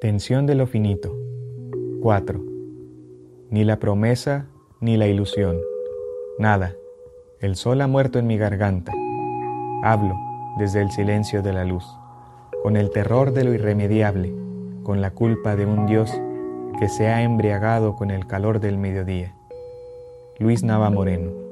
Tensión de lo finito. 4. Ni la promesa ni la ilusión. Nada. El sol ha muerto en mi garganta. Hablo desde el silencio de la luz, con el terror de lo irremediable, con la culpa de un Dios que se ha embriagado con el calor del mediodía. Luis Nava Moreno